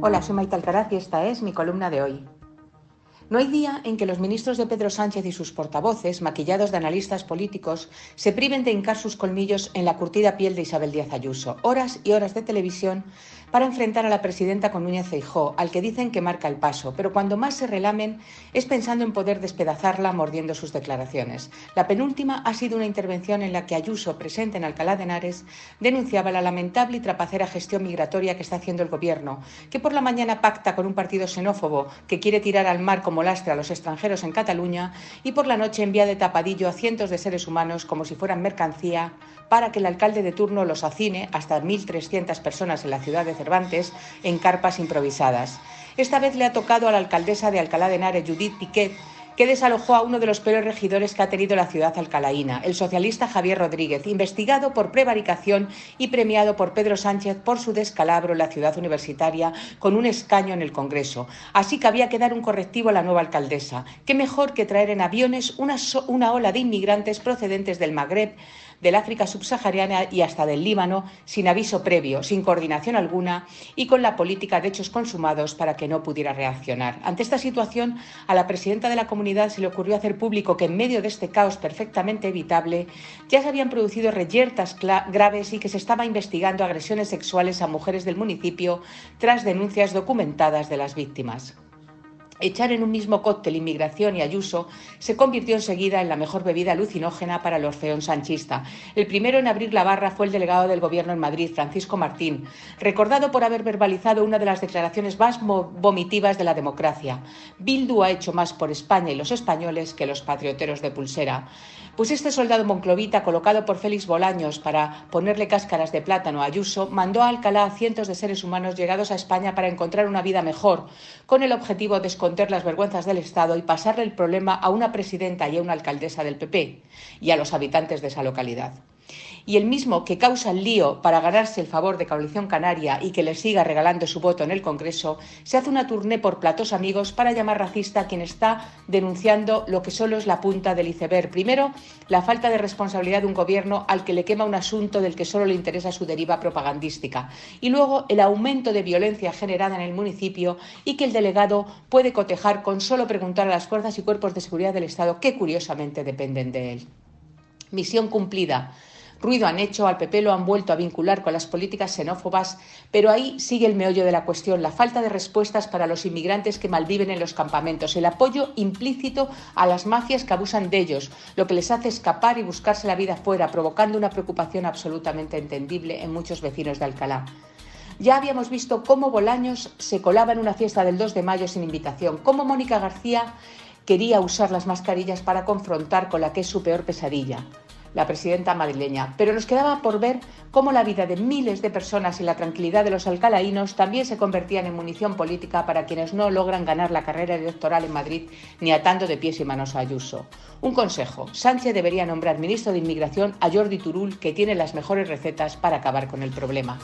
Hola, soy Maite Alcaraz y esta es mi columna de hoy. No hay día en que los ministros de Pedro Sánchez y sus portavoces, maquillados de analistas políticos, se priven de hincar sus colmillos en la curtida piel de Isabel Díaz Ayuso. Horas y horas de televisión para enfrentar a la presidenta con Núñez Feijó, al que dicen que marca el paso, pero cuando más se relamen es pensando en poder despedazarla mordiendo sus declaraciones. La penúltima ha sido una intervención en la que Ayuso, presente en Alcalá de Henares, denunciaba la lamentable y trapacera gestión migratoria que está haciendo el Gobierno, que por la mañana pacta con un partido xenófobo que quiere tirar al mar como lastre a los extranjeros en Cataluña y por la noche envía de tapadillo a cientos de seres humanos como si fueran mercancía para que el alcalde de turno los hacine hasta 1.300 personas en la ciudad de Cervantes en carpas improvisadas. Esta vez le ha tocado a la alcaldesa de Alcalá de Henares, Judith Piquet, que desalojó a uno de los peores regidores que ha tenido la ciudad alcalaína, el socialista Javier Rodríguez, investigado por prevaricación y premiado por Pedro Sánchez por su descalabro en la ciudad universitaria con un escaño en el Congreso. Así que había que dar un correctivo a la nueva alcaldesa. Qué mejor que traer en aviones una, una ola de inmigrantes procedentes del Magreb del África subsahariana y hasta del Líbano, sin aviso previo, sin coordinación alguna y con la política de hechos consumados para que no pudiera reaccionar. Ante esta situación, a la presidenta de la comunidad se le ocurrió hacer público que en medio de este caos perfectamente evitable ya se habían producido reyertas graves y que se estaba investigando agresiones sexuales a mujeres del municipio tras denuncias documentadas de las víctimas. Echar en un mismo cóctel inmigración y Ayuso se convirtió enseguida en la mejor bebida alucinógena para el orfeón sanchista. El primero en abrir la barra fue el delegado del Gobierno en Madrid, Francisco Martín, recordado por haber verbalizado una de las declaraciones más vomitivas de la democracia. Bildu ha hecho más por España y los españoles que los patrioteros de pulsera. Pues este soldado monclovita, colocado por Félix Bolaños para ponerle cáscaras de plátano a Ayuso, mandó a Alcalá a cientos de seres humanos llegados a España para encontrar una vida mejor, con el objetivo de esconder las vergüenzas del Estado y pasarle el problema a una presidenta y a una alcaldesa del PP y a los habitantes de esa localidad y el mismo que causa el lío para ganarse el favor de Coalición Canaria y que le siga regalando su voto en el Congreso, se hace una turné por platos amigos para llamar racista a quien está denunciando lo que solo es la punta del iceberg. Primero, la falta de responsabilidad de un gobierno al que le quema un asunto del que solo le interesa su deriva propagandística. Y luego, el aumento de violencia generada en el municipio y que el delegado puede cotejar con solo preguntar a las fuerzas y cuerpos de seguridad del Estado que curiosamente dependen de él. Misión cumplida. Ruido han hecho, al PP lo han vuelto a vincular con las políticas xenófobas, pero ahí sigue el meollo de la cuestión, la falta de respuestas para los inmigrantes que malviven en los campamentos, el apoyo implícito a las mafias que abusan de ellos, lo que les hace escapar y buscarse la vida fuera, provocando una preocupación absolutamente entendible en muchos vecinos de Alcalá. Ya habíamos visto cómo Bolaños se colaba en una fiesta del 2 de mayo sin invitación, cómo Mónica García quería usar las mascarillas para confrontar con la que es su peor pesadilla, la presidenta madrileña. Pero nos quedaba por ver cómo la vida de miles de personas y la tranquilidad de los alcalaínos también se convertían en munición política para quienes no logran ganar la carrera electoral en Madrid ni atando de pies y manos a Ayuso. Un consejo, Sánchez debería nombrar ministro de Inmigración a Jordi Turul, que tiene las mejores recetas para acabar con el problema.